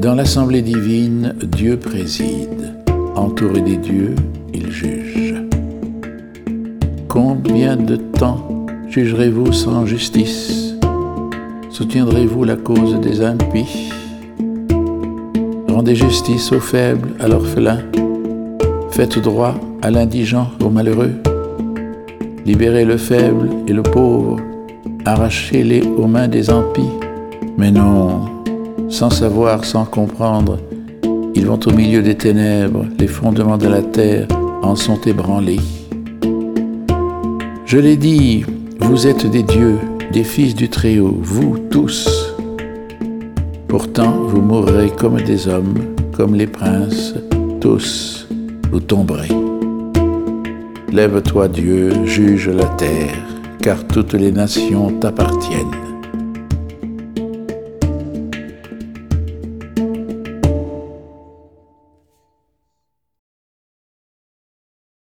Dans l'assemblée divine, Dieu préside. Entouré des dieux, il juge. Combien de temps jugerez-vous sans justice? Soutiendrez-vous la cause des impies? Rendez justice aux faibles, à l'orphelin? Faites droit à l'indigent, au malheureux? Libérez le faible et le pauvre? Arrachez-les aux mains des impies? Mais non, sans savoir, sans comprendre, ils vont au milieu des ténèbres, les fondements de la terre en sont ébranlés. Je l'ai dit, vous êtes des dieux, des fils du Très-Haut, vous tous. Pourtant, vous mourrez comme des hommes, comme les princes, tous, vous tomberez. Lève-toi Dieu, juge la terre, car toutes les nations t'appartiennent.